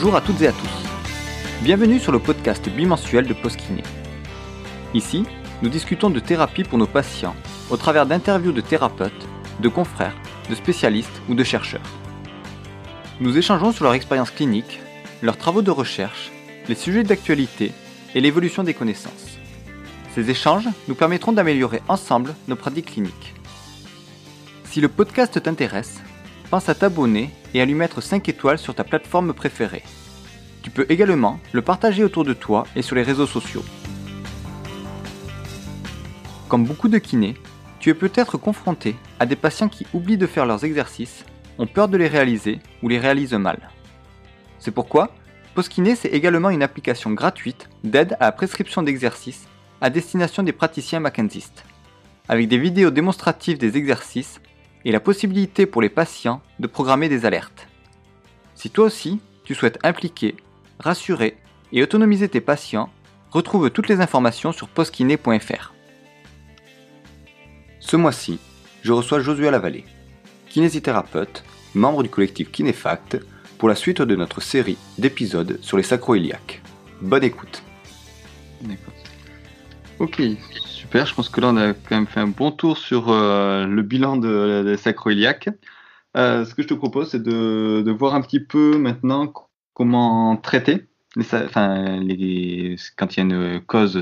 Bonjour à toutes et à tous. Bienvenue sur le podcast bimensuel de Postkiné. Ici, nous discutons de thérapie pour nos patients au travers d'interviews de thérapeutes, de confrères, de spécialistes ou de chercheurs. Nous échangeons sur leur expérience clinique, leurs travaux de recherche, les sujets d'actualité et l'évolution des connaissances. Ces échanges nous permettront d'améliorer ensemble nos pratiques cliniques. Si le podcast t'intéresse, pense à t'abonner et à lui mettre 5 étoiles sur ta plateforme préférée. Tu peux également le partager autour de toi et sur les réseaux sociaux. Comme beaucoup de kinés, tu es peut-être confronté à des patients qui oublient de faire leurs exercices, ont peur de les réaliser ou les réalisent mal. C'est pourquoi Postkiné c'est également une application gratuite d'aide à la prescription d'exercices à destination des praticiens McKenzistes, avec des vidéos démonstratives des exercices et la possibilité pour les patients de programmer des alertes. Si toi aussi, tu souhaites impliquer, rassurer et autonomiser tes patients, retrouve toutes les informations sur postkiné.fr. Ce mois-ci, je reçois Josué Lavallée, kinésithérapeute, membre du collectif Kinéfact, pour la suite de notre série d'épisodes sur les sacro-iliaques. Bonne écoute. Ok, super. Je pense que là, on a quand même fait un bon tour sur euh, le bilan de, de sacro-iliaque. Euh, ce que je te propose, c'est de, voir un petit peu maintenant comment traiter enfin, quand il y a une cause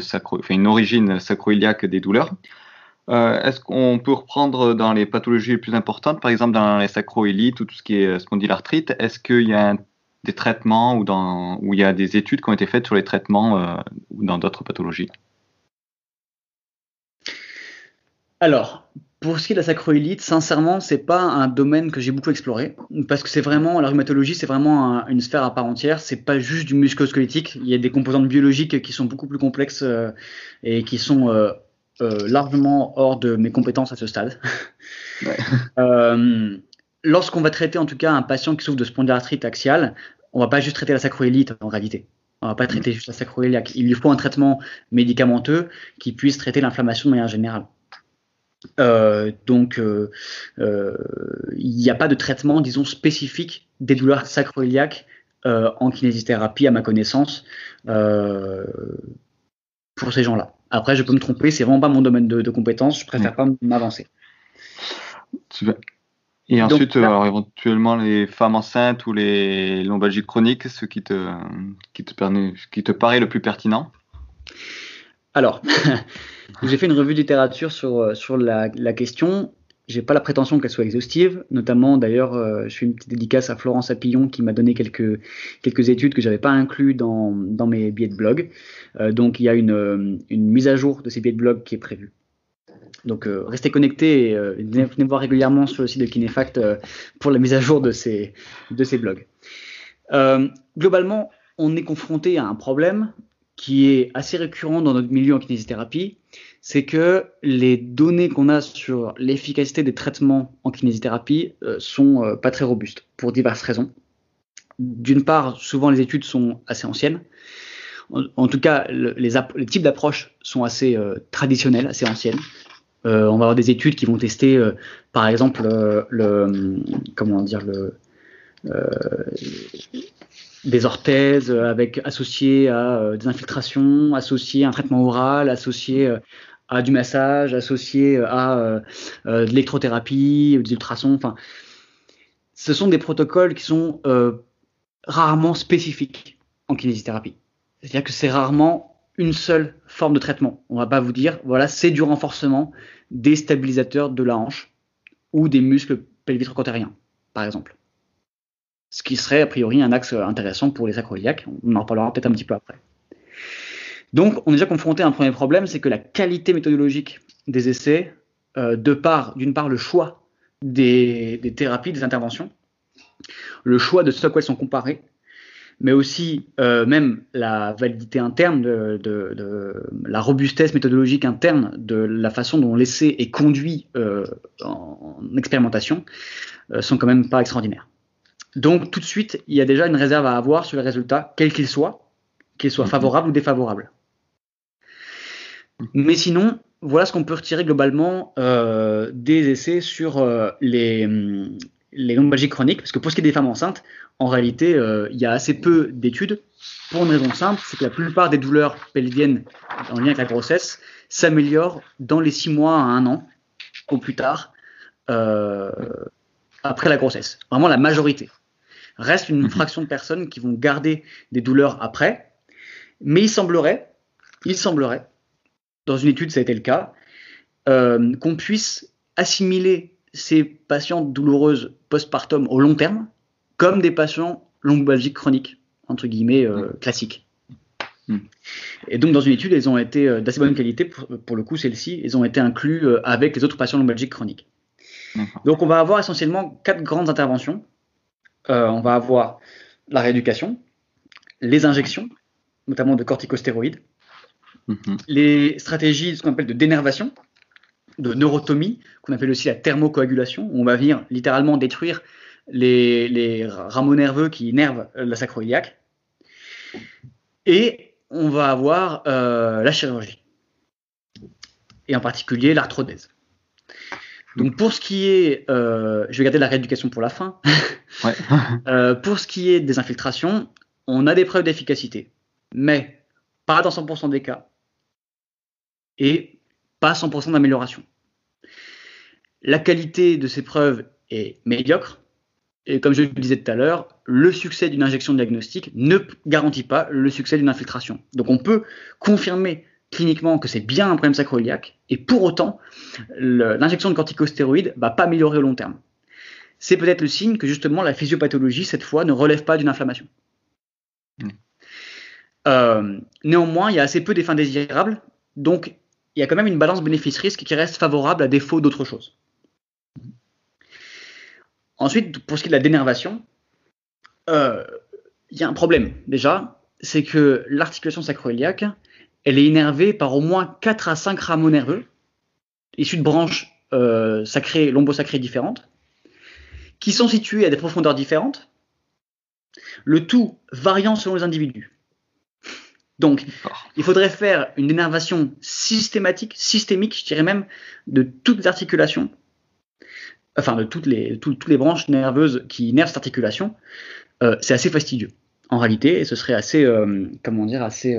une origine sacro-iliaque des douleurs. Euh, Est-ce qu'on peut reprendre dans les pathologies les plus importantes, par exemple dans les sacroilites ou tout ce qui est spondylarthrite, est-ce qu'il y a des traitements ou il y a des études qui ont été faites sur les traitements dans d'autres pathologies? Alors, pour ce qui est de la sacroïlite, sincèrement, c'est pas un domaine que j'ai beaucoup exploré parce que c'est vraiment la rhumatologie, c'est vraiment un, une sphère à part entière. C'est pas juste du musculo-squelettique. Il y a des composantes biologiques qui sont beaucoup plus complexes euh, et qui sont euh, euh, largement hors de mes compétences à ce stade. Ouais. euh, Lorsqu'on va traiter en tout cas un patient qui souffre de spondylarthrite axiale, on va pas juste traiter la sacroïlite en réalité. On va pas traiter juste la sacroïliaque. Il lui faut un traitement médicamenteux qui puisse traiter l'inflammation de manière générale. Euh, donc, euh, euh, il n'y a pas de traitement, disons, spécifique des douleurs sacroiliaques en kinésithérapie, à ma connaissance, pour ces gens-là. Après, je peux me tromper, c'est vraiment pas mon domaine de, de compétence, je préfère pas m'avancer. Et ensuite, Donc, là, alors, éventuellement, les femmes enceintes ou les lombalgies chroniques, ce qui te, qui te, permet, qui te paraît le plus pertinent? Alors, j'ai fait une revue de littérature sur, sur la, la question. J'ai pas la prétention qu'elle soit exhaustive, notamment d'ailleurs, euh, je fais une petite dédicace à Florence Apillon qui m'a donné quelques, quelques études que j'avais pas inclus dans, dans mes billets de blog. Euh, donc il y a une, une mise à jour de ces billets de blog qui est prévue. Donc euh, restez connectés et euh, venez, voir régulièrement sur le site de Kinefact euh, pour la mise à jour de ces, de ces blogs. Euh, globalement, on est confronté à un problème qui est assez récurrent dans notre milieu en kinésithérapie, c'est que les données qu'on a sur l'efficacité des traitements en kinésithérapie euh, sont euh, pas très robustes pour diverses raisons. D'une part, souvent les études sont assez anciennes. En, tout cas, le, les, types d'approches sont assez euh, traditionnelles, assez anciennes. Euh, on va avoir des études qui vont tester, par exemple, le, comment dire le des orthèses avec associées à euh, des infiltrations, associées à un traitement oral, associées euh, à du massage, associées à euh, de l'électrothérapie, des ultrasons. Enfin, ce sont des protocoles qui sont rarement spécifiques en kinésithérapie. C'est-à-dire que c'est rarement une seule forme de traitement. On va pas vous dire, voilà, c'est du renforcement des stabilisateurs de la hanche ou des muscles pelvitrocotériens, par exemple ce qui serait a priori un axe intéressant pour les sacroiliaques. On en reparlera peut-être un petit peu après. Donc, on est déjà confronté à un premier problème, c'est que la qualité méthodologique des essais, euh, de d'une part, le choix des, thérapies, des interventions, le choix de ce à quoi elles sont comparées, mais aussi euh, même la validité interne, la robustesse méthodologique interne de la façon dont l'essai est conduit euh, en, en expérimentation, sont quand même pas extraordinaires. Donc tout de suite, il y a déjà une réserve à avoir sur les résultats, quels qu'ils soient, qu'ils soient favorables ou défavorables. Mais sinon, voilà ce qu'on peut retirer globalement euh, des essais sur euh, les, les lombalgies chroniques, parce que pour ce qui est des femmes enceintes, en réalité, euh, il y a assez peu d'études pour une raison simple, c'est que la plupart des douleurs pelviennes en lien avec la grossesse s'améliorent dans les six mois à un an, au plus tard, après la grossesse. Vraiment la majorité. Reste une mhm. fraction de personnes qui vont garder des douleurs après, mais il semblerait, il semblerait, dans une étude ça a été le cas, euh, qu'on puisse assimiler ces patientes douloureuses postpartum au long terme comme des patients lombalgiques chroniques, entre guillemets, euh, classiques. Hmm. Et donc, dans une étude, elles ont été euh, d'assez bonne qualité, pour, le coup, celles-ci, elles ont été incluses euh, avec les autres patients lombalgiques chroniques. Donc, on va avoir essentiellement quatre grandes interventions. On va avoir la rééducation, les injections, notamment de corticostéroïdes, mhm. les stratégies, ce qu'on appelle de dénervation, de neurotomie, qu'on appelle aussi la thermocoagulation, où on va venir littéralement détruire les, rameaux nerveux qui nervent la sacroiliaque. Et on va avoir euh, la chirurgie, et en particulier l'arthrodèse. Donc pour ce qui est, euh, je vais garder la rééducation pour la fin. Euh, pour ce qui est des infiltrations, on a des preuves d'efficacité, mais pas dans 100% des cas et pas 100% d'amélioration. La qualité de ces preuves est médiocre, et comme je le disais tout à l'heure, le succès d'une injection diagnostique ne garantit pas le succès d'une infiltration. Donc on peut confirmer cliniquement que c'est bien un problème sacroiliaque, et pour autant, l'injection de corticostéroïdes ne va pas améliorer au long terme. C'est peut-être le signe que justement la physiopathologie, cette fois, ne relève pas d'une inflammation. Mmh. Euh, néanmoins, il y a assez peu d'effets indésirables, donc il y a quand même une balance bénéfice-risque qui reste favorable à défaut d'autre chose. Ensuite, pour ce qui est de la dénervation, euh, il y a un problème déjà, c'est que l'articulation sacroiliaque, elle est innervée par au moins 4 à 5 rameaux nerveux, issus de branches euh, sacrées, lombosacrées différentes, qui sont situés à des profondeurs différentes, le tout variant selon les individus. Donc, il faudrait faire une dénervation systématique, systémique, je dirais même, de toutes les articulations enfin de toutes les, branches nerveuses qui nervent cette articulation, euh, c'est assez fastidieux en réalité, et ce serait assez, euh, comment dire, assez,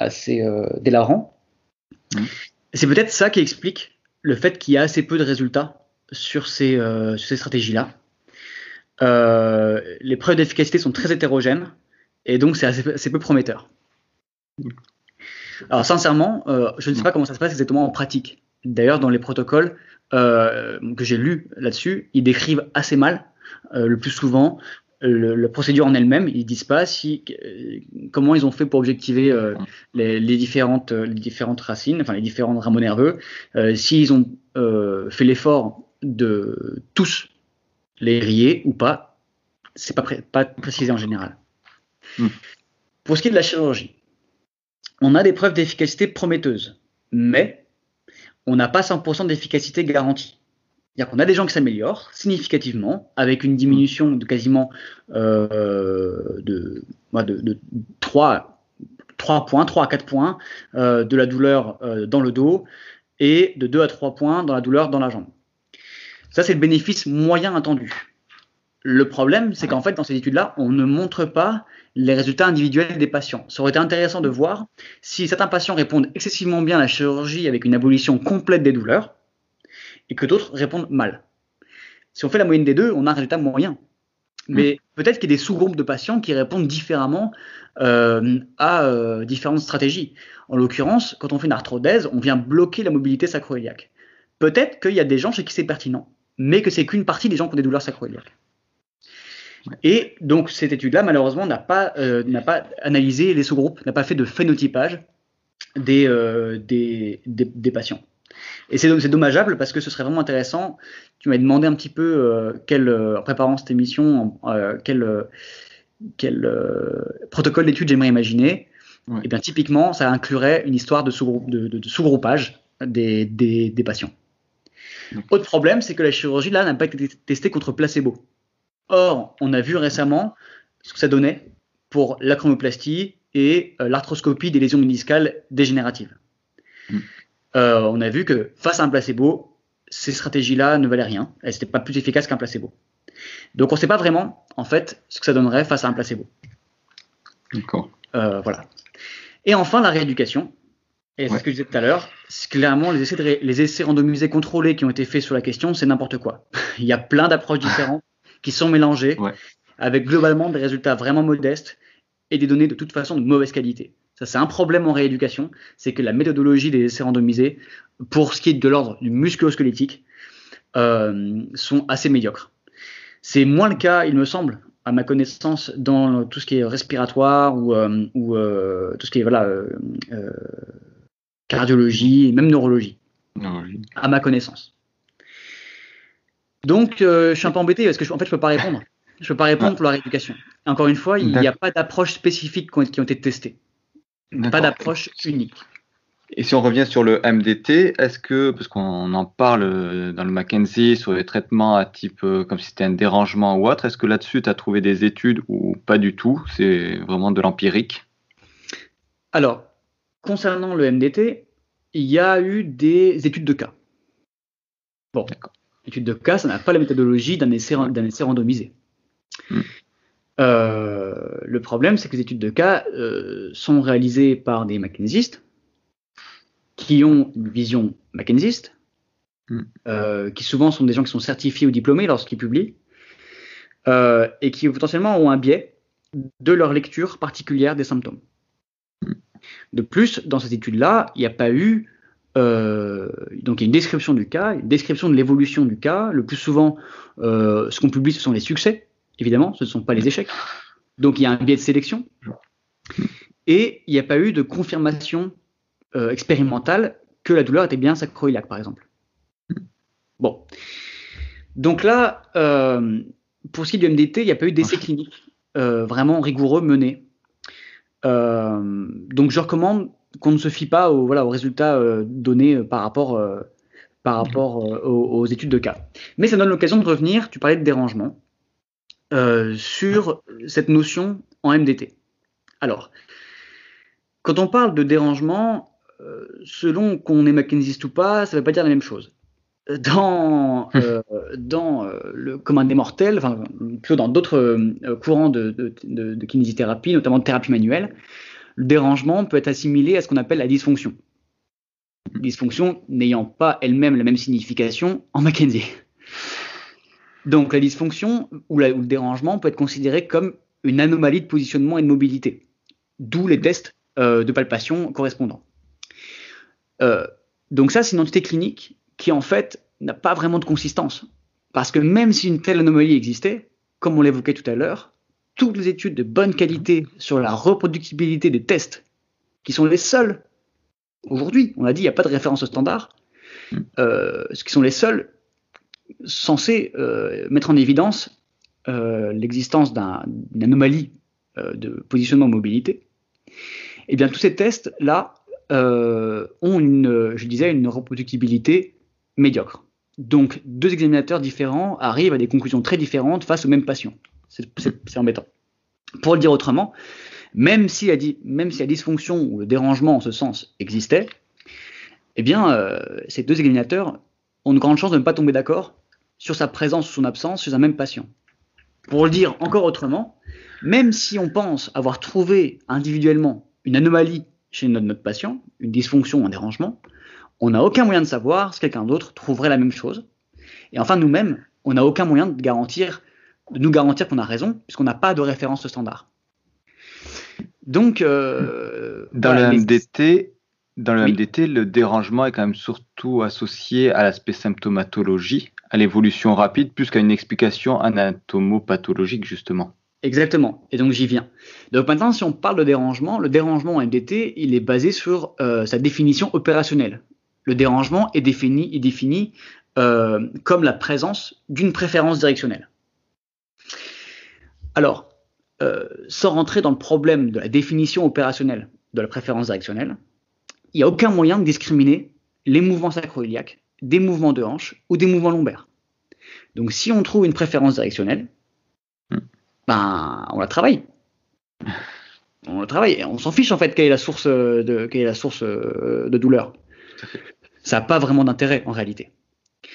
euh, assez délarrant. Mmh. C'est peut-être ça qui explique le fait qu'il y a assez peu de résultats sur ces, ces stratégies-là. les preuves d'efficacité sont très hétérogènes, et donc c'est assez, assez, peu prometteur. Mmh. Alors sincèrement, je ne sais pas comment ça se passe exactement en pratique. D'ailleurs, dans les protocoles, euh, que j'ai lu là-dessus, ils décrivent assez mal, euh, le plus souvent, la procédure en elle-même. Ils disent pas si, euh, comment ils ont fait pour objectiver les, différentes, les différentes racines, enfin les différents rameaux nerveux, s'ils ont fait l'effort de tous les rier ou pas, c'est pas, pas précisé en général. Hmm. Pour ce qui est de la chirurgie, on a des preuves d'efficacité prometteuses, mais on n'a pas 100% d'efficacité garantie. C'est-à-dire qu'on a des gens qui s'améliorent significativement avec une diminution de quasiment euh, de, de, 3, 3, points, 3 à 4 points euh, de la douleur euh, dans le dos et de 2 à 3 points dans la douleur dans la jambe. Ça, c'est le bénéfice moyen attendu. Le problème, c'est qu'en fait, dans ces études-là, on ne montre pas les résultats individuels des patients. Ça aurait été intéressant de voir si certains patients répondent excessivement bien à la chirurgie avec une abolition complète des douleurs et que d'autres répondent mal. Si on fait la moyenne des deux, on a un résultat moyen. Mais mm. peut-être qu'il y a des sous-groupes de patients qui répondent différemment euh, à euh, différentes stratégies. En l'occurrence, quand on fait une arthrodèse, on vient bloquer la mobilité sacroiliaque. Peut-être qu'il y a des gens chez qui c'est pertinent, mais que c'est qu'une partie des gens qui ont des douleurs sacroiliaques. Et donc cette étude-là, malheureusement, n'a pas, euh, n'a pas analysé les sous-groupes, n'a pas fait de phénotypage des, euh, des, des, patients. Et c'est, dommageable parce que ce serait vraiment intéressant. Tu m'as demandé un petit peu euh, quel, en préparant cette émission, quel, quel protocole d'étude j'aimerais imaginer. Et eh bien typiquement, ça inclurait une histoire de, sous de, de, sous-groupage des, des, des patients. Autre problème, c'est que la chirurgie là n'a pas été testée contre placebo. Or, on a vu récemment ce que ça donnait pour l'acromoplastie et euh, l'arthroscopie des lésions méniscales dégénératives. Hmm. Euh, on a vu que face à un placebo, ces stratégies-là ne valaient rien. Elles n'étaient pas plus efficaces qu'un placebo. Donc on ne sait pas vraiment, en fait, ce que ça donnerait face à un placebo. D'accord. Euh, voilà. Et enfin, la rééducation. Et c'est ce que je disais tout à l'heure. Clairement, les essais, de les essais randomisés contrôlés qui ont été faits sur la question, c'est n'importe quoi. Il y a plein d'approches différentes qui sont mélangées, avec globalement des résultats vraiment modestes et des données de toute façon de mauvaise qualité. Ça, c'est un problème en rééducation, c'est que la méthodologie des essais randomisés, pour ce qui est de l'ordre du musculo-squelettique, euh, sont assez médiocres. C'est moins le cas, il me semble, à ma connaissance, dans tout ce qui est respiratoire ou, euh, ou euh, tout ce qui est voilà, cardiologie et même neurologie. À ma connaissance. Donc, je suis un peu embêté parce que, en fait, je peux pas répondre. Je peux pas répondre pour la rééducation. Encore une fois, il n'y a pas d'approche spécifique qui ont été testées. Pas d'approche unique. Et si on revient sur le MDT, est-ce que, parce qu'on en parle dans le Mackenzie sur les traitements à type euh, comme si c'était un dérangement ou autre, est-ce que là-dessus tu as trouvé des études ou pas du tout? C'est vraiment de l'empirique Alors, concernant le MDT, il y a eu des études de cas. Bon, études de cas, ça n'a pas la méthodologie d'un essai, essai randomisé. Hmm. Euh, le problème, c'est que les études de cas euh, sont réalisées par des McKenzistes qui ont une vision McKenziste, hmm. euh, qui souvent sont des gens qui sont certifiés ou diplômés lorsqu'ils publient, et qui potentiellement ont un biais de leur lecture particulière des symptômes. Hmm. De plus, dans cette étude-là, il n'y a pas eu donc il y a une description du cas, une description de l'évolution du cas. Le plus souvent, ce qu'on publie, ce sont les succès évidemment, ce ne sont pas les échecs. Donc il y a un biais de sélection. Et il n'y a pas eu de confirmation euh, expérimentale que la douleur était bien sacroiliaque, par exemple. Bon. Donc là, euh, pour ce qui est du MDT, il n'y a pas eu d'essai clinique euh, vraiment rigoureux mené. donc je recommande qu'on ne se fie pas aux, voilà, aux résultats donnés par rapport, aux, études de cas. Mais ça donne l'occasion de revenir, tu parlais de dérangement. Euh, sur cette notion en MDT. Alors, quand on parle de dérangement, euh, selon qu'on est McKenzieiste ou pas, ça ne veut pas dire la même chose. Dans, euh, dans le commun des mortels, enfin, plutôt dans d'autres courants de, de, kinésithérapie, notamment de thérapie manuelle, le dérangement peut être assimilé à ce qu'on appelle la dysfonction. Dysfonction n'ayant pas elle-même la même signification en Mackenzie. Donc la dysfonction ou, le dérangement peut être considéré comme une anomalie de positionnement et de mobilité, d'où les tests euh, de palpation correspondants. Euh, donc ça, c'est une entité clinique qui en fait n'a pas vraiment de consistance, parce que même si une telle anomalie existait, comme on l'évoquait tout à l'heure, toutes les études de bonne qualité sur la reproductibilité des tests, qui sont les seuls aujourd'hui, on a dit il n'y a pas de référence standard, mm. euh, ce qui sont les seuls censé euh, mettre en évidence euh, l'existence d'une anomalie euh, de positionnement mobilité, eh bien tous ces tests-là ont une, je disais, une reproductibilité médiocre. Donc deux examinateurs différents arrivent à des conclusions très différentes face au même patient. C'est embêtant. Pour le dire autrement, même si, la, même si la dysfonction ou le dérangement en ce sens existait, eh bien, ces deux examinateurs ont une grande chance de ne pas tomber d'accord sur sa présence ou son absence chez un même patient. Pour le dire encore autrement, même si on pense avoir trouvé individuellement une anomalie chez notre, patient, une dysfonction ou un dérangement, on n'a aucun moyen de savoir si quelqu'un d'autre trouverait la même chose. Et enfin, nous-mêmes, on n'a aucun moyen de garantir, de nous garantir qu'on a raison, puisqu'on n'a pas de référence standard. Donc, euh, dans le MDT, dans le MDT, le dérangement est quand même surtout associé à l'aspect symptomatologie, à l'évolution rapide, plus qu'à une explication anatomopathologique, justement. Exactement, et donc j'y viens. Donc maintenant, si on parle de dérangement, le dérangement en MDT, il est basé sur euh, sa définition opérationnelle. Le dérangement est défini, est défini euh, comme la présence d'une préférence directionnelle. Alors, euh, sans rentrer dans le problème de la définition opérationnelle de la préférence directionnelle, il n'y a aucun moyen de discriminer les mouvements sacroiliaques des mouvements de hanche ou des mouvements lombaires. Donc si on trouve une préférence directionnelle, hmm. ben on la travaille. On la travaille. On s'en fiche en fait quelle est la source de, quelle est la source euh, de douleur. Ça n'a pas vraiment d'intérêt en réalité.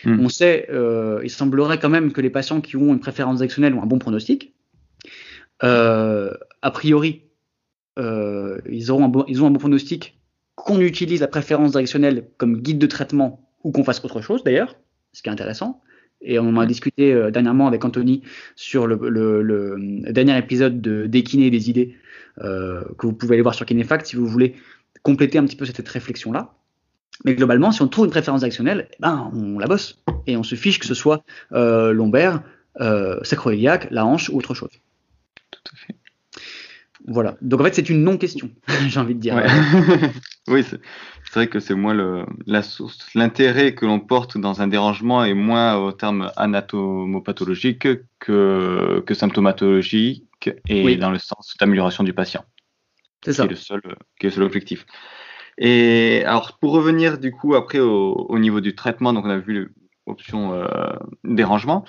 Hmm. On sait, euh, il semblerait quand même que les patients qui ont une préférence directionnelle ont un bon pronostic. Euh, a priori, euh, ils, auront un bon, ils ont un bon pronostic qu'on utilise la préférence directionnelle comme guide de traitement ou qu'on fasse autre chose d'ailleurs, ce qui est intéressant. Et on en a discuté dernièrement avec Anthony sur le, dernier épisode de Déquiner des idées que vous pouvez aller voir sur Kinefact si vous voulez compléter un petit peu cette réflexion-là. Mais globalement, si on trouve une préférence actionnelle, eh ben, on la bosse. Et on se fiche que ce soit euh, lombaire, euh, sacroiliaque, la hanche ou autre chose. Tout à fait. Voilà. Donc en fait, c'est une non-question, j'ai envie de dire. oui, c'est vrai que c'est moins le, la source. L'intérêt que l'on porte dans un dérangement est moins au terme anatomopathologique que, que symptomatologique et dans le sens d'amélioration du patient. C'est ça. Qui est, le seul, qui est le seul objectif. Et alors, pour revenir du coup après au, niveau du traitement, donc on a vu l'option euh, dérangement.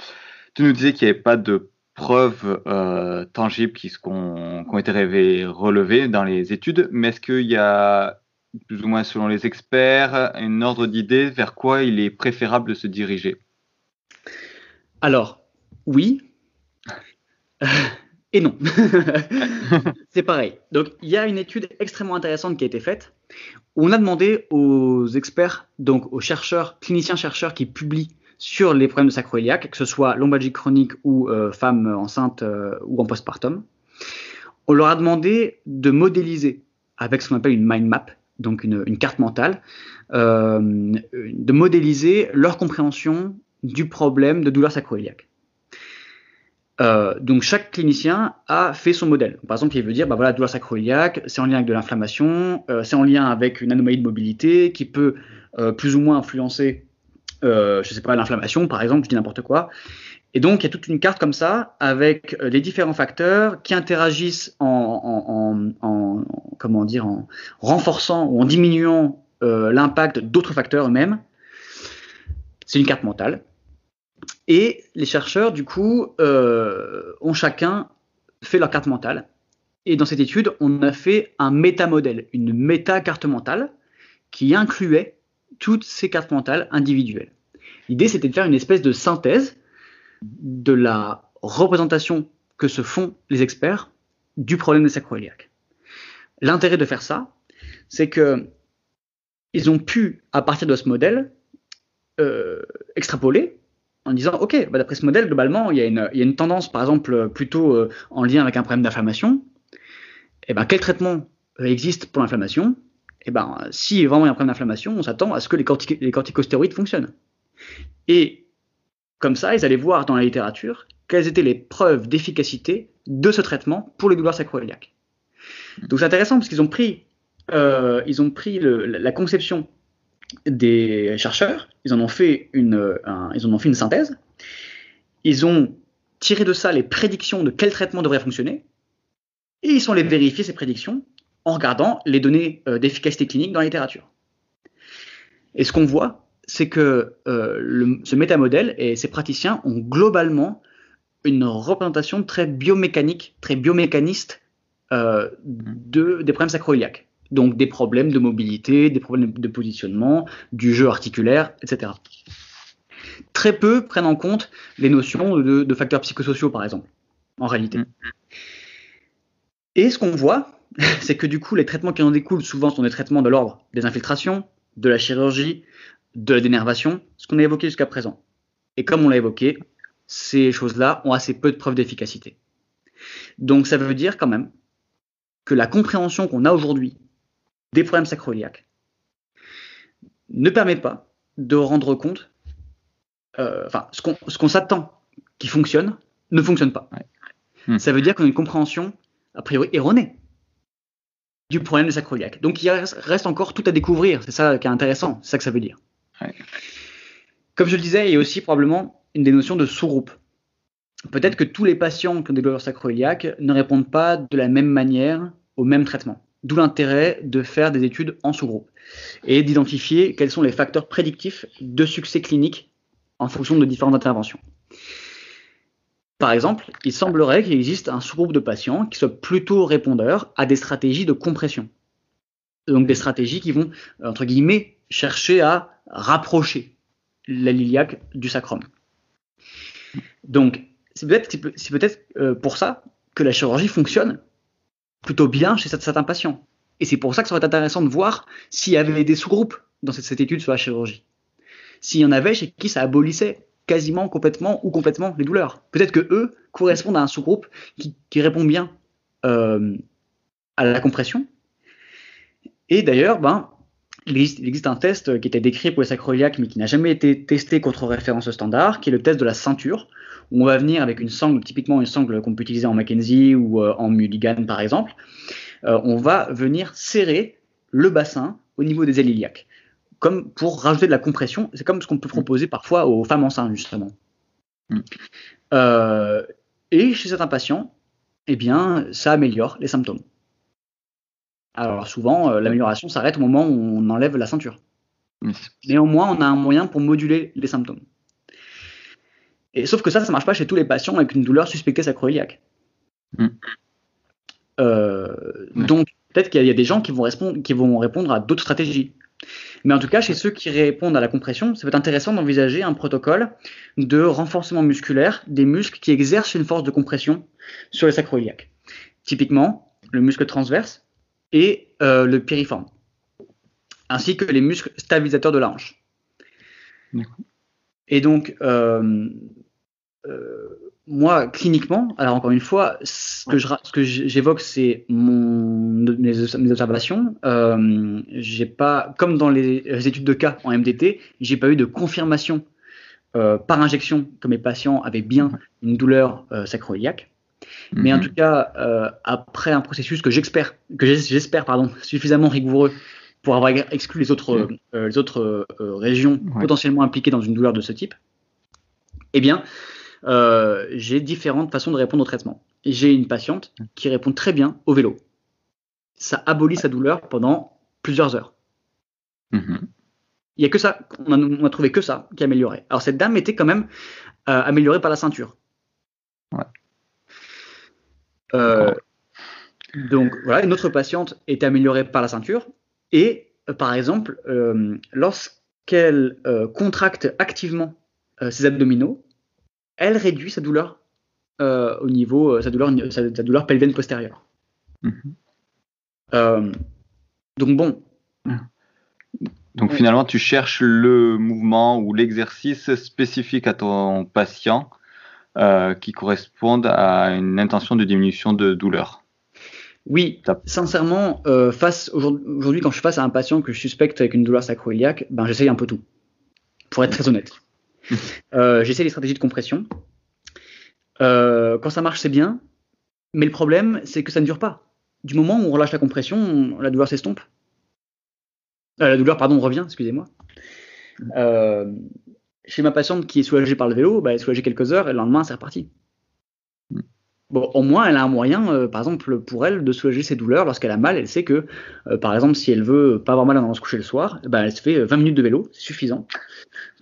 Tu nous disais qu'il n'y avait pas de preuves euh, tangibles qui, ont été relevées dans les études, mais est-ce qu'il y a, plus ou moins selon les experts, un ordre d'idée vers quoi il est préférable de se diriger? Alors, oui. Et non. c'est pareil. Donc, il y a une étude extrêmement intéressante qui a été faite on a demandé aux experts, donc aux chercheurs, cliniciens-chercheurs qui publient sur les problèmes de sacroiliac, que ce soit lombalgie chronique ou euh, femmes enceintes euh, ou en postpartum, on leur a demandé de modéliser avec ce qu'on appelle une mind map, donc une, carte mentale, euh, de modéliser leur compréhension du problème de douleur sacroiliaque. Euh, donc chaque clinicien a fait son modèle. Par exemple, il veut dire, bah voilà, douleur sacroiliaque, c'est en lien avec de l'inflammation, c'est en lien avec une anomalie de mobilité qui peut plus ou moins influencer, je sais pas, l'inflammation, par exemple, je dis n'importe quoi. Et donc il y a toute une carte comme ça avec les différents facteurs qui interagissent en, en comment dire, en renforçant ou en diminuant l'impact d'autres facteurs eux-mêmes. C'est une carte mentale. Et les chercheurs, du coup, euh, ont chacun fait leur carte mentale. Et dans cette étude, on a fait un métamodèle, une méta-carte mentale, qui incluait toutes ces cartes mentales individuelles. L'idée, c'était de faire une espèce de synthèse de la représentation que se font les experts du problème des sacroiliaques. L'intérêt de faire ça, c'est que ils ont pu, à partir de ce modèle, euh, extrapoler en disant ok, bah, d'après ce modèle, globalement, il y, a une, tendance, par exemple, plutôt euh, en lien avec un problème d'inflammation. Et eh ben, quel traitement euh, existe pour l'inflammation? Eh ben, si vraiment il y a un problème d'inflammation, on s'attend à ce que les, les, corticostéroïdes fonctionnent. Et comme ça, ils allaient voir dans la littérature quelles étaient les preuves d'efficacité de ce traitement pour les douleurs sacroiliaques. Donc c'est intéressant parce qu'ils ont pris, euh, ils ont pris la conception des chercheurs, ils en ont fait une, ils en ont fait une synthèse, ils ont tiré de ça les prédictions de quel traitement devrait fonctionner, et ils sont allés vérifier ces prédictions en regardant les données euh, d'efficacité clinique dans la littérature. Et ce qu'on voit, c'est que euh, ce métamodèle et ses praticiens ont globalement une représentation très biomécanique, très biomécaniste euh, de, des problèmes sacroiliaques donc des problèmes de mobilité, des problèmes de positionnement, du jeu articulaire, etc. Très peu prennent en compte les notions de, facteurs psychosociaux, par exemple, en réalité. Mm. Et ce qu'on voit, c'est que du coup, les traitements qui en découlent souvent sont des traitements de l'ordre des infiltrations, de la chirurgie, de la dénervation, ce qu'on a évoqué jusqu'à présent. Et comme on l'a évoqué, ces choses-là ont assez peu de preuves d'efficacité. Donc ça veut dire quand même que la compréhension qu'on a aujourd'hui des problèmes sacroiliaques ne permet pas de rendre compte, euh, enfin, ce qu'on s'attend qui fonctionne ne fonctionne pas. Hmm. Ça veut dire qu'on a une compréhension, a priori, erronée du problème des sacroiliaques. Donc il reste encore tout à découvrir, c'est ça qui est intéressant, c'est ça que ça veut dire. Comme je le disais, il y a aussi probablement une des notions de sous-groupe. Peut-être que tous les patients qui ont des douleurs sacroiliaques ne répondent pas de la même manière au même traitement. D'où l'intérêt de faire des études en sous-groupe et d'identifier quels sont les facteurs prédictifs de succès clinique en fonction de différentes interventions. Par exemple, il semblerait qu'il existe un sous-groupe de patients qui soit plutôt répondeurs à des stratégies de compression. Donc des stratégies qui vont, entre guillemets, chercher à rapprocher la iliaque du sacrum. Donc, c'est peut-être peut pour ça que la chirurgie fonctionne plutôt bien chez certains patients. Et c'est pour ça que ça serait intéressant de voir s'il y avait des sous-groupes dans cette, étude sur la chirurgie. S'il y en avait chez qui ça abolissait quasiment complètement ou complètement les douleurs. Peut-être que eux correspondent à un sous-groupe qui, répond bien euh, à la compression. Et d'ailleurs, ben, il existe, un test qui était décrit pour les sacroiliaques mais qui n'a jamais été testé contre référence standard, qui est le test de la ceinture, où on va venir avec une sangle, typiquement une sangle qu'on peut utiliser en Mackenzie ou euh, en Mulligan par exemple, euh, on va venir serrer le bassin au niveau des ailes iliaques, comme pour rajouter de la compression. C'est comme ce qu'on peut proposer parfois aux femmes enceintes justement. Mm. Euh, et chez certains patients, eh bien, ça améliore les symptômes. Alors souvent, l'amélioration s'arrête au moment où on enlève la ceinture. Néanmoins, on a un moyen pour moduler les symptômes. Et sauf que ça, ça marche pas chez tous les patients avec une douleur suspectée sacroiliaque. Mm. Euh, donc, peut-être qu'il y, a des gens qui vont, répondre, qui vont répondre à d'autres stratégies. Mais en tout cas, chez ceux qui répondent à la compression, ça peut être intéressant d'envisager un protocole de renforcement musculaire des muscles qui exercent une force de compression sur les sacroiliaques. Typiquement, le muscle transverse et euh, le piriforme, ainsi que les muscles stabilisateurs de la hanche. Et donc, euh, euh, moi, cliniquement, alors encore une fois, ce que, j'évoque, c'est mes, mes, observations. Euh, j'ai pas, comme dans les études de cas en MDT, j'ai pas eu de confirmation euh, par injection que mes patients avaient bien une douleur euh, sacroiliaque. Mais en mhm. tout cas, après un processus que j'espère, que j'espère pardon, suffisamment rigoureux pour avoir exclu les autres, les autres régions potentiellement impliquées dans une douleur de ce type, eh bien, euh, j'ai différentes façons de répondre au traitement. J'ai une patiente qui répond très bien au vélo. Ça abolit sa douleur pendant plusieurs heures. Mm-hmm. Il y a que ça, on a, trouvé que ça qui améliorait. Alors cette dame était quand même euh, améliorée par la ceinture. Euh, donc voilà, une autre patiente était améliorée par la ceinture et par exemple, lorsqu'elle contracte activement ses abdominaux, elle réduit sa douleur euh, au niveau, euh, sa douleur, sa, douleur pelvienne postérieure. Mhm. Euh, donc bon. Donc finalement, tu cherches le mouvement ou l'exercice spécifique à ton patient qui correspondent à une intention de diminution de douleur. Oui, sincèrement, face aujourd'hui, quand je suis face à un patient que je suspecte avec une douleur sacroiliaque, ben j'essaye un peu tout, pour être très honnête. Euh, j'essaie les stratégies de compression. Euh, quand ça marche, c'est bien. Mais le problème, c'est que ça ne dure pas. Du moment où on relâche la compression, la douleur s'estompe. Euh, la douleur, pardon, revient, excusez-moi. chez ma patiente qui est soulagée par le vélo, bah, elle est soulagée quelques heures et le lendemain, c'est reparti. Bon, au moins, elle a un moyen, par exemple, pour elle, de soulager ses douleurs. Lorsqu'elle a mal, elle sait que, par exemple, si elle veut pas avoir mal avant de se coucher le soir, bah, elle se fait 20 minutes de vélo, c'est suffisant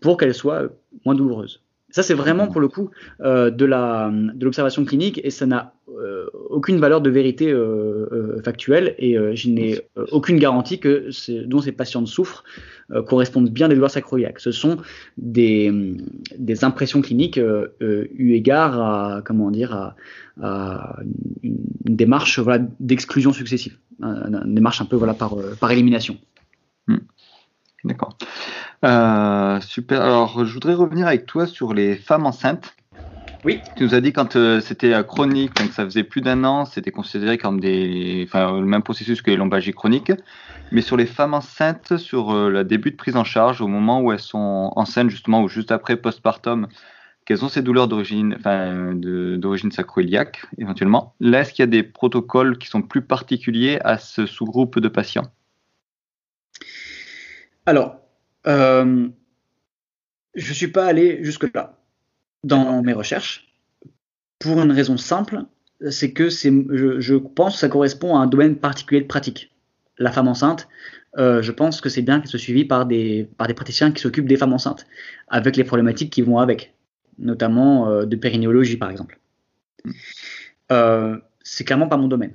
pour qu'elle soit moins douloureuse. Ça, c'est vraiment pour le coup euh, de de l'observation clinique et ça n'a euh, aucune valeur de vérité euh, factuelle et je n'ai aucune garantie que dont ces patientes souffrent correspondent bien des douleurs sacroiliaques. Ce sont des, impressions cliniques eu égard à comment dire à, une, démarche voilà, d'exclusion successive, une démarche un peu voilà par par élimination. Hmm. D'accord. Euh, super. Alors, je voudrais revenir avec toi sur les femmes enceintes. Oui. Tu nous as dit quand euh, c'était euh, chronique, donc ça faisait plus d'un an, c'était considéré comme des, enfin, le même processus que les lombalgies chroniques. Mais sur les femmes enceintes, sur le début de prise en charge, au moment où elles sont enceintes justement ou juste après postpartum, quelles ont ces douleurs d'origine, enfin, d'origine sacroiliaque éventuellement? Là, est-ce qu'il y a des protocoles qui sont plus particuliers à ce sous-groupe de patients? Alors, euh, je ne suis pas allé jusque-là dans mes recherches pour une raison simple, c'est que je, je, pense que ça correspond à un domaine particulier de pratique. La femme enceinte, euh, je pense que c'est bien qu'elle soit suivie par des, par des praticiens qui s'occupent des femmes enceintes, avec les problématiques qui vont avec, notamment euh, de périnéologie par exemple. c'est clairement pas mon domaine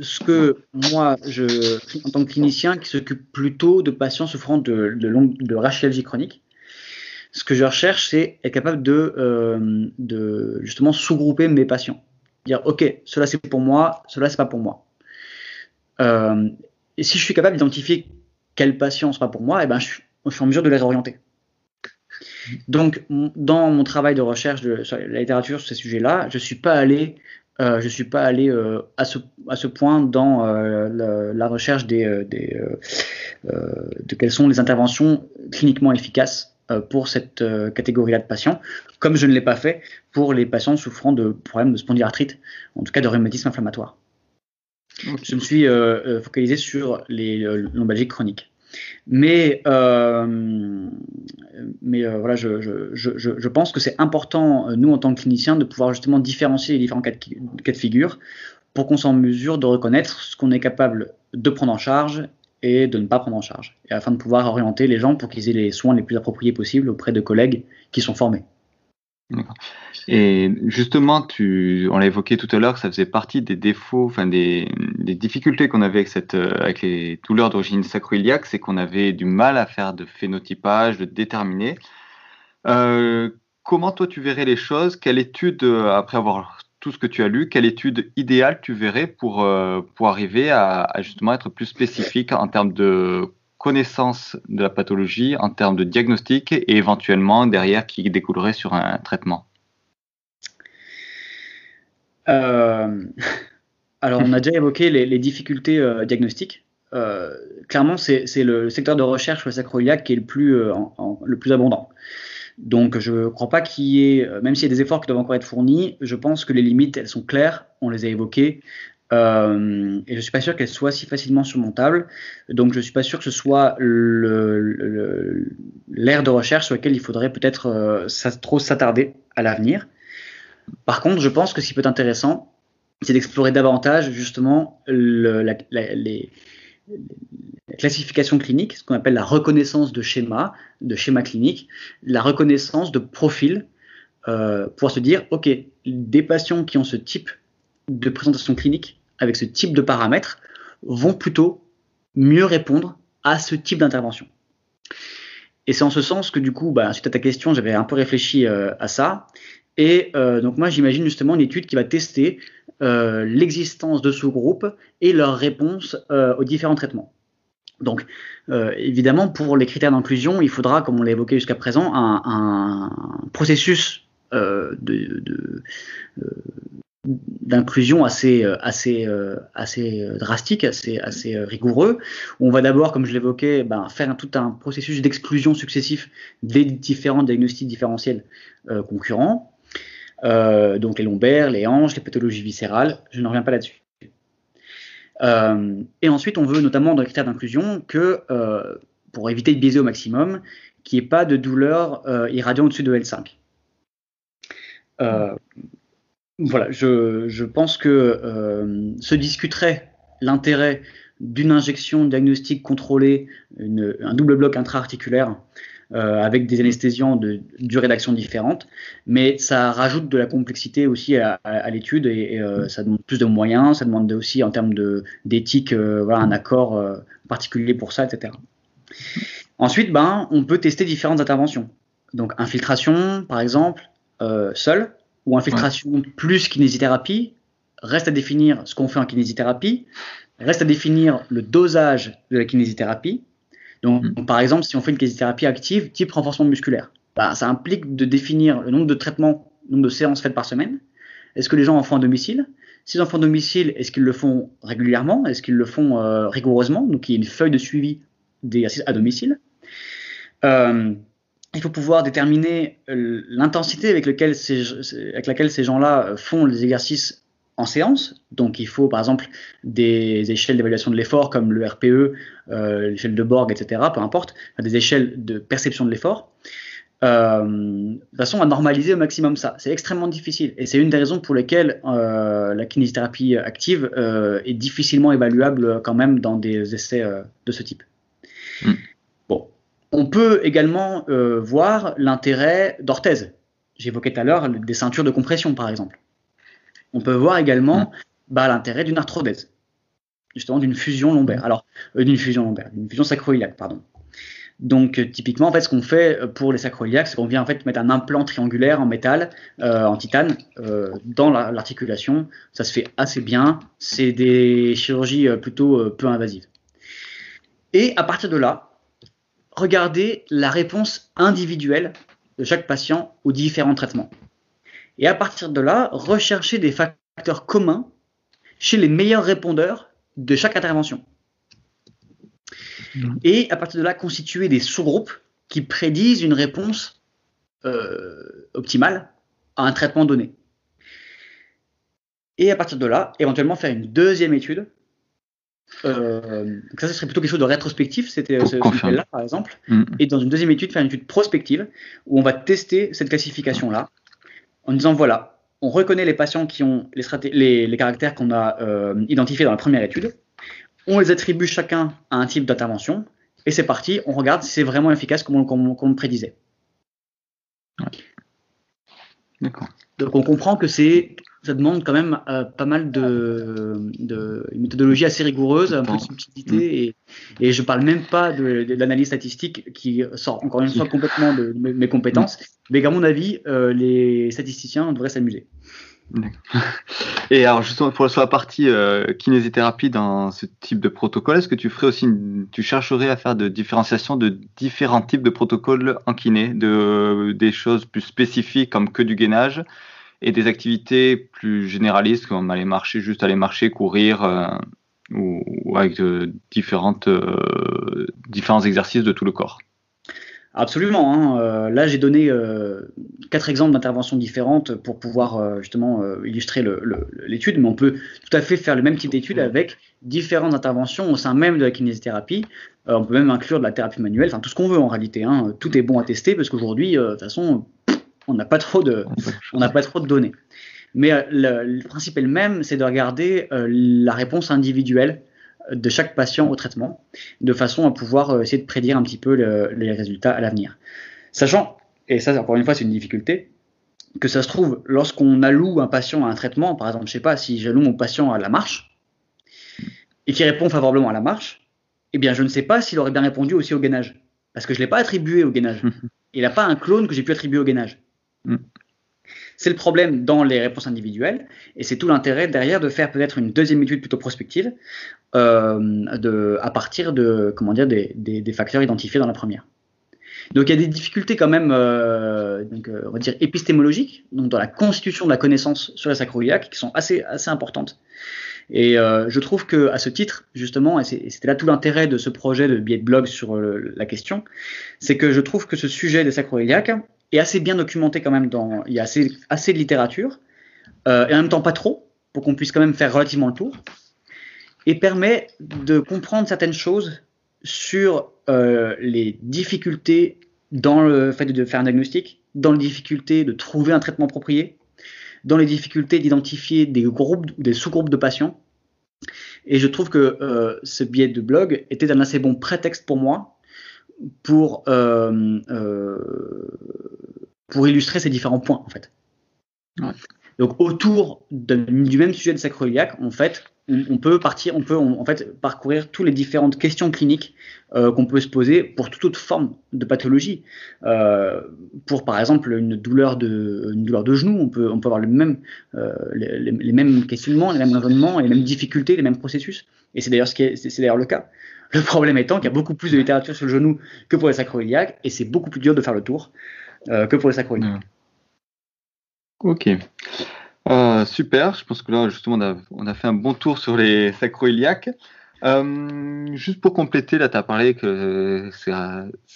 ce que moi, je, en tant que clinicien qui s'occupe plutôt de patients souffrant de, de, de rachialgie chronique, Ce que je recherche, c'est être capable de, de justement sous-grouper mes patients. Dire, OK, cela c'est pour moi, cela c'est pas pour moi. et si je suis capable d'identifier quel patient n'est pas pour moi, eh ben, je, suis en mesure de les orienter. Donc, dans mon travail de recherche de, sur la littérature sur ces sujets-là, je ne suis pas allé, euh, je suis pas allé euh, à, ce, point dans euh, la, recherche des de quelles sont les interventions cliniquement efficaces pour cette catégorie-là de patients, comme je ne l'ai pas fait pour les patients souffrant de problèmes de spondylarthrite, en tout cas de rhumatisme inflammatoire. Je me suis focalisé sur les lombalgiques chroniques. Mais, euh, mais euh, voilà, je, je, je, je, pense que c'est important, euh, nous, en tant que cliniciens, de pouvoir justement différencier les différents cas de, cas de figure pour qu'on soit en mesure de reconnaître ce qu'on est capable de prendre en charge et de ne pas prendre en charge, et afin de pouvoir orienter les gens pour qu'ils aient les soins les plus appropriés possibles auprès de collègues qui sont formés. Et justement, tu, on l'a évoqué tout à l'heure, ça faisait partie des défauts, enfin des, des difficultés qu'on avait avec, cette, euh, avec les douleurs d'origine sacroiliaque, c'est qu'on avait du mal à faire de phénotypage, de déterminer. Euh, comment toi tu verrais les choses? Quelle étude, euh, après avoir tout ce que tu as lu, quelle étude idéale tu verrais pour, pour arriver à, justement être plus spécifique en termes de connaissance de la pathologie en termes de diagnostic et éventuellement derrière qui découlerait sur un traitement? Euh, Alors, on a déjà évoqué les, difficultés euh, diagnostiques. Euh, clairement, c'est le secteur de recherche sacroiliac qui est le plus abondant. Donc, je ne crois pas qu'il y ait, même s'il y a des efforts qui doivent encore être fournis, je pense que les limites, elles sont claires, on les a évoquées. Euh, et je suis pas sûr qu'elle soit si facilement surmontable. Donc je suis pas sûr que ce soit l'ère de recherche sur laquelle il faudrait peut-être euh, trop s'attarder à l'avenir. Par contre, je pense que ce qui peut être intéressant, c'est d'explorer davantage justement les, classification clinique, ce qu'on appelle la reconnaissance de schéma, de schéma clinique, la reconnaissance de profil, euh, pour se dire, ok, des patients qui ont ce type de présentation clinique avec ce type de paramètres vont plutôt mieux répondre à ce type d'intervention. Et c'est en ce sens que du coup, bah, suite à ta question, j'avais un peu réfléchi euh, à ça. Et euh, donc moi, j'imagine justement une étude qui va tester euh, l'existence de sous-groupes et leur réponse aux différents traitements. Donc, évidemment, pour les critères d'inclusion, il faudra, comme on l'a évoqué jusqu'à présent, un, processus d'inclusion assez euh, euh, euh, drastique, assez rigoureux. On va d'abord, comme je l'évoquais, ben, faire tout un processus d'exclusion successif des différents diagnostics différentiels concurrents, donc les lombaires, les hanches, les pathologies viscérales. Je ne reviens pas là-dessus. et ensuite, on veut notamment dans les critères d'inclusion que, pour éviter de biaiser au maximum, qu'il n'y ait pas de douleur irradiant au-dessus de L5. Euh, voilà, je, pense que euh, se discuterait l'intérêt d'une injection diagnostique contrôlée, un double bloc intra-articulaire euh, avec des anesthésiants de durée d'action différente, mais ça rajoute de la complexité aussi à, l'étude et, euh, ça demande plus de moyens, ça demande aussi en termes d'éthique voilà, un accord particulier pour ça, etc. Ensuite, ben, on peut tester différentes interventions. Donc infiltration, par exemple, seule, ou infiltration plus kinésithérapie. Reste à définir ce qu'on fait en kinésithérapie. Reste à définir le dosage de la kinésithérapie. Donc, mm. par exemple, si on fait une kinésithérapie active, type renforcement musculaire, bah, ça implique de définir le nombre de traitements, le nombre de séances faites par semaine. Est-ce que les gens en font à domicile? S'ils en font à domicile, est-ce qu'ils le font régulièrement? Est-ce qu'ils le font euh, rigoureusement? Donc, il y a une feuille de suivi d'exercices à domicile. Euh, il faut pouvoir déterminer euh, l'intensité avec, laquelle ces gens-là font les exercices en séance. Donc, il faut par exemple des échelles d'évaluation de l'effort comme le RPE, euh, l'échelle de Borg, etc., peu importe, des échelles de perception de l'effort, de façon à normaliser au maximum ça. C'est extrêmement difficile et c'est une des raisons pour lesquelles la kinésithérapie active est difficilement évaluable quand même dans des essais de ce type. Hmm. On peut également euh, voir l'intérêt d'orthèse. J'évoquais tout à l'heure des ceintures de compression, par exemple. On peut voir également bah, l'intérêt d'une arthrodèse, justement d'une fusion lombaire. Alors, euh, d'une fusion lombaire, d'une fusion sacroiliaque, pardon. Donc typiquement, en fait, ce qu'on fait pour les sacroiliacs, c'est qu'on vient en fait mettre un implant triangulaire en métal, en titane, dans l'articulation. Ça se fait assez bien. C'est des chirurgies plutôt peu invasives. Et à partir de là, regardez la réponse individuelle de chaque patient aux différents traitements. Et à partir de là, rechercher des facteurs communs chez les meilleurs répondeurs de chaque intervention. Mmh. Et à partir de là, constituer des sous-groupes qui prédisent une réponse euh, optimale à un traitement donné. Et à partir de là, éventuellement faire une deuxième étude. Euh, ça, ce serait plutôt quelque chose de rétrospectif, c'était ce, là par exemple. Mmh. Et dans une deuxième étude, faire une étude prospective où on va tester cette classification-là en disant voilà, on reconnaît les patients qui ont les, les, caractères qu'on a euh, identifiés dans la première étude, on les attribue chacun à un type d'intervention, et c'est parti, on regarde si c'est vraiment efficace comme on, prédisait. D'accord. Donc on comprend que c'est ça demande quand même euh, pas mal de, de, une méthodologie assez rigoureuse, un peu de subtilité, et, et je parle même pas de, de l'analyse statistique qui sort encore une fois complètement de, mes, compétences, mais à mon avis, euh, les statisticiens devraient s'amuser. Et alors justement pour la partie euh, kinésithérapie dans ce type de protocole, est-ce que tu ferais aussi, tu chercherais à faire de différenciation de différents types de protocoles en kiné, de des choses plus spécifiques comme que du gainage et des activités plus généralistes comme aller marcher, juste aller marcher, courir euh, ou, avec différentes euh, différents exercices de tout le corps. Absolument. Hein. Euh, là, j'ai donné quatre exemples d'interventions différentes pour pouvoir justement illustrer l'étude, mais on peut tout à fait faire le même type d'étude avec différentes interventions au sein même de la kinésithérapie. on peut même inclure de la thérapie manuelle, enfin tout ce qu'on veut en réalité. Hein. Tout est bon à tester parce qu'aujourd'hui, de toute façon, on n'a pas trop de, on n'a pas trop de données. Mais euh, le, principe est le même, c'est de regarder euh, la réponse individuelle de chaque patient au traitement, de façon à pouvoir euh, essayer de prédire un petit peu les résultats à l'avenir. Sachant, et ça encore une fois c'est une difficulté, que ça se trouve lorsqu'on alloue un patient à un traitement, par exemple, je sais pas, si j'alloue mon patient à la marche et qui répond favorablement à la marche, eh bien je ne sais pas s'il aurait bien répondu aussi au gainage, parce que je l'ai pas attribué au gainage. Il n'a pas un clone que j'ai pu attribuer au gainage. Mm. C'est le problème dans les réponses individuelles, et c'est tout l'intérêt derrière de faire peut-être une deuxième étude plutôt prospective euh, à partir de comment dire des, facteurs identifiés dans la première. Donc il y a des difficultés quand même, euh, euh, on va dire épistémologiques, donc dans la constitution de la connaissance sur la sacroiliaque, qui sont assez assez importantes. Et je trouve que à ce titre, justement, et c'était là tout l'intérêt de ce projet de billet de blog sur la question, c'est que je trouve que ce sujet des sacroiliaques est assez bien documenté quand même. Dans, il y a assez, assez de littérature, euh, et en même temps pas trop, pour qu'on puisse quand même faire relativement le tour, et permet de comprendre certaines choses sur euh, les difficultés dans le fait de faire un diagnostic, dans les difficultés de trouver un traitement approprié, dans les difficultés d'identifier des groupes ou des sous-groupes de patients. Et je trouve que euh, ce biais de blog était un assez bon prétexte pour moi pour, euh, euh, pour illustrer ces différents points, en fait. Donc, autour du même sujet de sacroiliac, en fait, on, peut partir, on peut en fait parcourir toutes les différentes questions cliniques euh, qu'on peut se poser pour toute autre forme de pathologie. pour par exemple une douleur de, une douleur de genou, on peut, on peut avoir le même, les, les, mêmes questionnements, les mêmes raisonnements, les mêmes difficultés, les mêmes processus. Et c'est d'ailleurs ce qui est, c'est d'ailleurs le cas. Le problème étant qu'il y a beaucoup plus de littérature sur le genou que pour les sacroiliacs, et c'est beaucoup plus dur de faire le tour euh, que pour les sacroiliacs. Ok. Euh, super, je pense que là justement on a, fait un bon tour sur les sacroiliacs. Euh, juste pour compléter, là tu as parlé que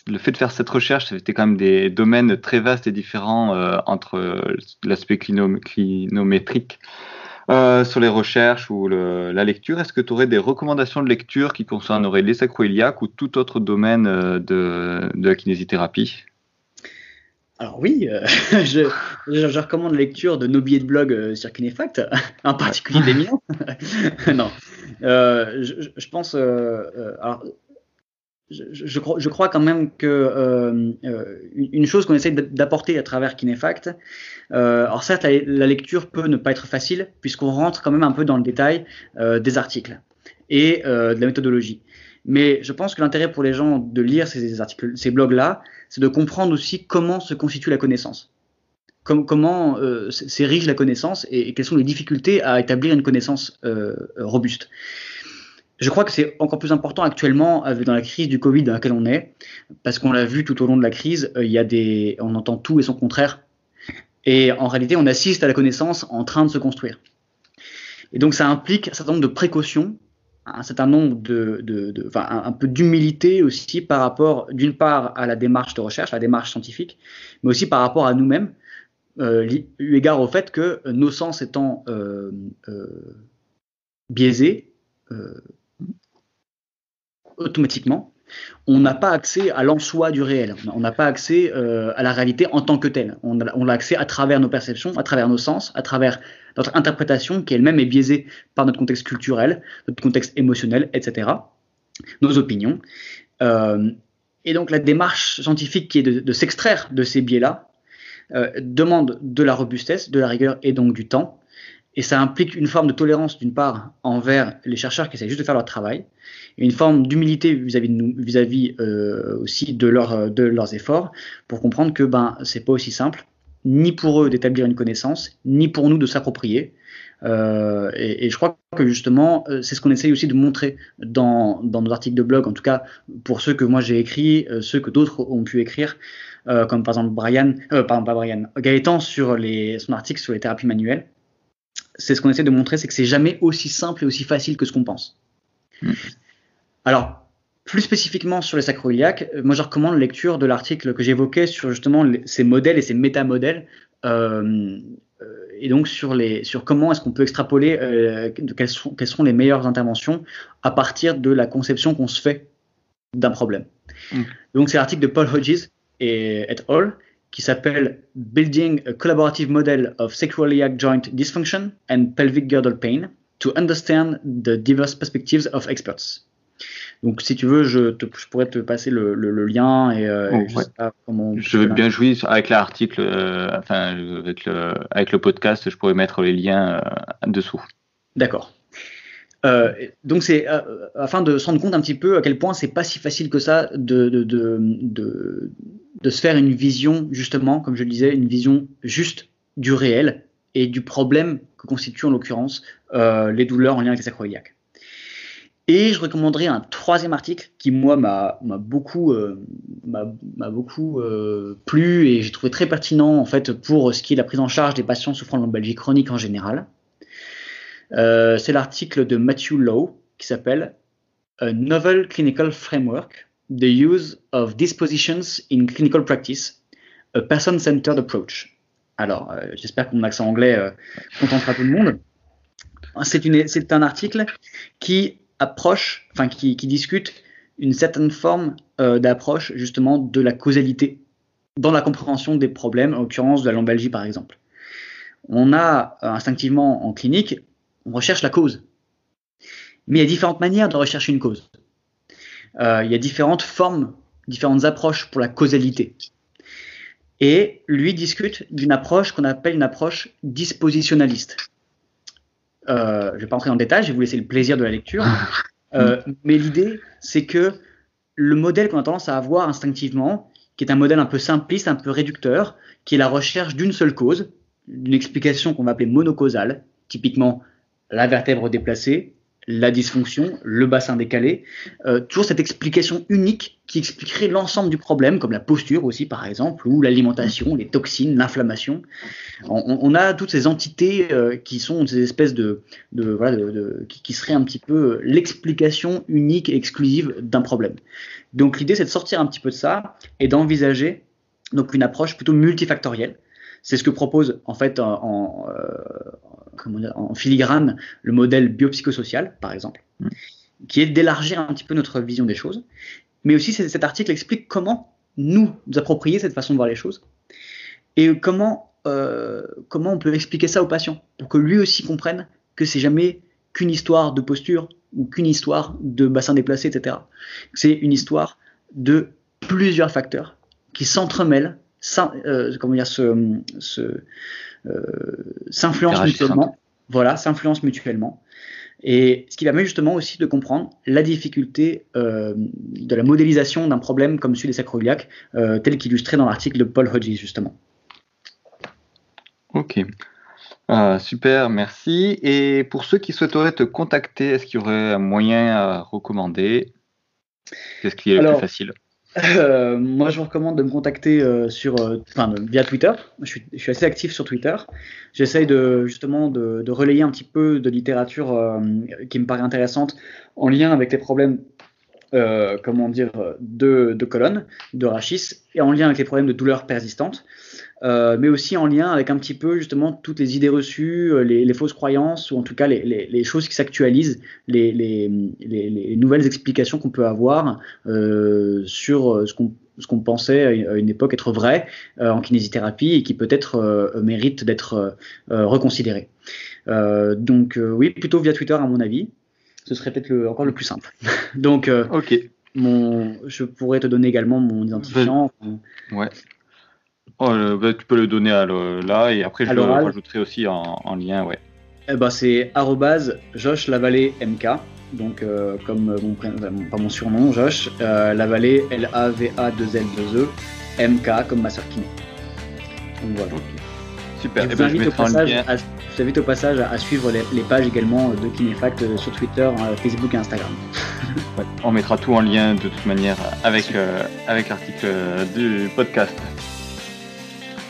le fait de faire cette recherche, c'était quand même des domaines très vastes et différents entre l'aspect clinométrique euh, sur les recherches ou la lecture, est-ce que tu aurais des recommandations de lecture qui concerneraient les sacroiliacs ou tout autre domaine euh, de, la kinésithérapie? Alors oui, euh, je, recommande la lecture de nos billets de blog sur Kinefact, en particulier des miens. non, je, pense. Je, crois, je, crois, quand même que euh, euh, une chose qu'on essaie d'apporter à travers Kinefact, euh, alors certes la, lecture peut ne pas être facile puisqu'on rentre quand même un peu dans le détail des articles et de la méthodologie. Mais je pense que l'intérêt pour les gens de lire ces articles, ces blogs-là, c'est de comprendre aussi comment se constitue la connaissance. comment euh, s'érige la connaissance et, quelles sont les difficultés à établir une connaissance euh, robuste. Je crois que c'est encore plus important actuellement dans la crise du Covid dans laquelle on est, parce qu'on l'a vu tout au long de la crise, il y a des, on entend tout et son contraire, et en réalité, on assiste à la connaissance en train de se construire. Et donc, ça implique un certain nombre de précautions, un certain nombre de, enfin, un, peu d'humilité aussi par rapport, d'une part, à la démarche de recherche, à la démarche scientifique, mais aussi par rapport à nous-mêmes, euh, eu égard au fait que nos sens étant euh, euh, biaisés, euh, automatiquement, on n'a pas accès à l'en-soi du réel. On n'a pas accès euh, à la réalité en tant que telle. On a, accès à travers nos perceptions, à travers nos sens, à travers notre interprétation qui elle-même est biaisée par notre contexte culturel, notre contexte émotionnel, etc. Nos opinions. Euh, et donc la démarche scientifique qui est de, s'extraire de ces biais-là euh, demande de la robustesse, de la rigueur et donc du temps. Et ça implique une forme de tolérance d'une part envers les chercheurs qui essaient juste de faire leur travail, et une forme d'humilité vis-à-vis de nous, vis-à-vis euh, aussi de, leur, de leurs efforts, pour comprendre que ben c'est pas aussi simple, ni pour eux d'établir une connaissance, ni pour nous de s'approprier. Euh, et, et, je crois que justement, euh, c'est ce qu'on essaye aussi de montrer dans, dans, nos articles de blog, en tout cas pour ceux que moi j'ai écrits, euh, ceux que d'autres ont pu écrire, euh, comme par exemple Brian, pardon pas Brian, Gaëtan sur les, son article sur les thérapies manuelles. C'est ce qu'on essaie de montrer, c'est que c'est jamais aussi simple et aussi facile que ce qu'on pense. Mm. Alors, plus spécifiquement sur les sacroiliacs, euh, moi je recommande la lecture de l'article que j'évoquais sur justement ces modèles et ces métamodèles, euh, euh, et donc sur, les, sur comment est-ce qu'on peut extrapoler euh, quelles, sont, quelles sont les meilleures interventions à partir de la conception qu'on se fait d'un problème. Mm. Donc c'est l'article de Paul Hodges et et al. Qui s'appelle Building a Collaborative Model of Sacroiliac Joint Dysfunction and Pelvic Girdle Pain to Understand the Diverse Perspectives of Experts. Donc, si tu veux, je, pourrais te passer le, lien et, euh, oh, je, comment je vais bien jouer avec l'article, euh, enfin, avec le, avec le podcast, je pourrais mettre les liens euh, dessous. D'accord. Donc c'est afin de se rendre compte un petit peu à quel point c'est pas si facile que ça de de, de, se faire une vision justement, comme je le disais, une vision juste du réel et du problème que constituent en l'occurrence les douleurs en lien avec les sacroiliaques. Et je recommanderais un troisième article qui, moi, m'a beaucoup, euh, m'a beaucoup euh, plu et j'ai trouvé très pertinent en fait pour ce qui est la prise en charge des patients souffrant de lombalgie chronique en général. Euh, c'est l'article de Matthew Lowe qui s'appelle A Novel Clinical Framework The Use of Dispositions in Clinical Practice, a Person-Centered Approach. Alors, j'espère que mon accent anglais contentera tout le monde. C'est un article qui approche, enfin qui, discute une certaine forme euh, d'approche justement de la causalité dans la compréhension des problèmes, en l'occurrence de la lombalgie par exemple. On a euh, instinctivement en clinique, on recherche la cause. Mais il y a différentes manières de rechercher une cause. Euh, il y a différentes formes, différentes approches pour la causalité. Et lui discute d'une approche qu'on appelle une approche dispositionnaliste. Euh, je ne vais pas entrer en détail, je vais vous laisser le plaisir de la lecture. Euh, mais l'idée, c'est que le modèle qu'on a tendance à avoir instinctivement, qui est un modèle un peu simpliste, un peu réducteur, qui est la recherche d'une seule cause, d'une explication qu'on va appeler monocausale, typiquement la vertèbre déplacée, la dysfonction, le bassin décalé, euh, toujours cette explication unique qui expliquerait l'ensemble du problème, comme la posture aussi par exemple, ou l'alimentation, les toxines, l'inflammation. On, a toutes ces entités euh, qui sont ces espèces de, voilà, de, qui, qui, seraient un petit peu l'explication unique et exclusive d'un problème. Donc l'idée c'est de sortir un petit peu de ça et d'envisager donc une approche plutôt multifactorielle. C'est ce que propose en fait en, euh, en filigrane le modèle biopsychosocial, par exemple, mm. qui est d'élargir un petit peu notre vision des choses. Mais aussi, cet article explique comment nous, nous approprier cette façon de voir les choses et comment, euh, comment on peut expliquer ça au patient pour que lui aussi comprenne que c'est jamais qu'une histoire de posture ou qu'une histoire de bassin déplacé, etc. C'est une histoire de plusieurs facteurs qui s'entremêlent, euh, euh, s'influencent mutuellement. Voilà, s'influencent mutuellement. Et ce qui permet justement aussi de comprendre la difficulté euh, de la modélisation d'un problème comme celui des sacroiliacs, euh, tel qu'illustré dans l'article de Paul Hodges justement. Ok. Euh, super, merci. Et pour ceux qui souhaiteraient te contacter, est-ce qu'il y aurait un moyen à recommander? Qu'est-ce qui est le plus facile? Euh, moi, je vous recommande de me contacter euh, sur, enfin, via Twitter. Je suis, je suis, assez actif sur Twitter. J'essaye de justement de, de, relayer un petit peu de littérature qui me paraît intéressante en lien avec les problèmes, comment dire, de, de colonne, de rachis, et en lien avec les problèmes de douleurs persistantes. Euh, mais aussi en lien avec un petit peu justement toutes les idées reçues, euh, les, fausses croyances, ou en tout cas les, choses qui s'actualisent, les, nouvelles explications qu'on peut avoir euh, sur ce qu'on ce qu'on pensait à une époque être vrai en kinésithérapie et qui peut-être mérite d'être reconsidéré. donc oui, plutôt via Twitter à mon avis. Ce serait peut-être encore le plus simple. donc, ok. Mon, je pourrais te donner également mon identifiant. Ouais. Oh, bah, tu peux le donner à là et après je le rajouterai aussi en, lien, ouais. Eh ben, c'est Josh Lavallée MK, donc euh, comme mon, pas mon surnom, Josh, euh, Lavallée L-A-V-A-2-L-2-E, MK comme ma soeur kiné. Donc voilà. Super, je, eh ben, vous invite au passage à, suivre les, pages également de Kinefact euh, sur Twitter, Facebook et Instagram. on mettra tout en lien de toute manière avec, avec l'article du podcast.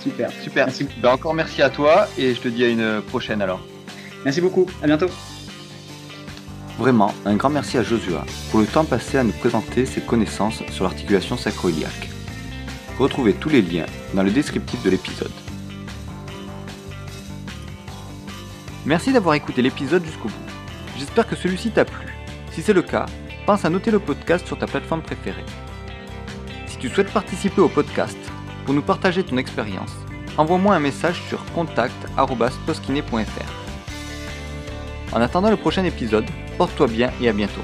Super. Super. Merci. Ben, encore merci à toi et je te dis à une prochaine alors. Merci beaucoup. À bientôt. Vraiment, un grand merci à Josua pour le temps passé à nous présenter ses connaissances sur l'articulation sacro-iliaque. Retrouvez tous les liens dans le descriptif de l'épisode. Merci d'avoir écouté l'épisode jusqu'au bout. J'espère que celui-ci t'a plu. Si c'est le cas, pense à noter le podcast sur ta plateforme préférée. Si tu souhaites participer au podcast, pour nous partager ton expérience, envoie-moi un message sur contact.poskiné.fr. En attendant le prochain épisode, porte-toi bien et à bientôt.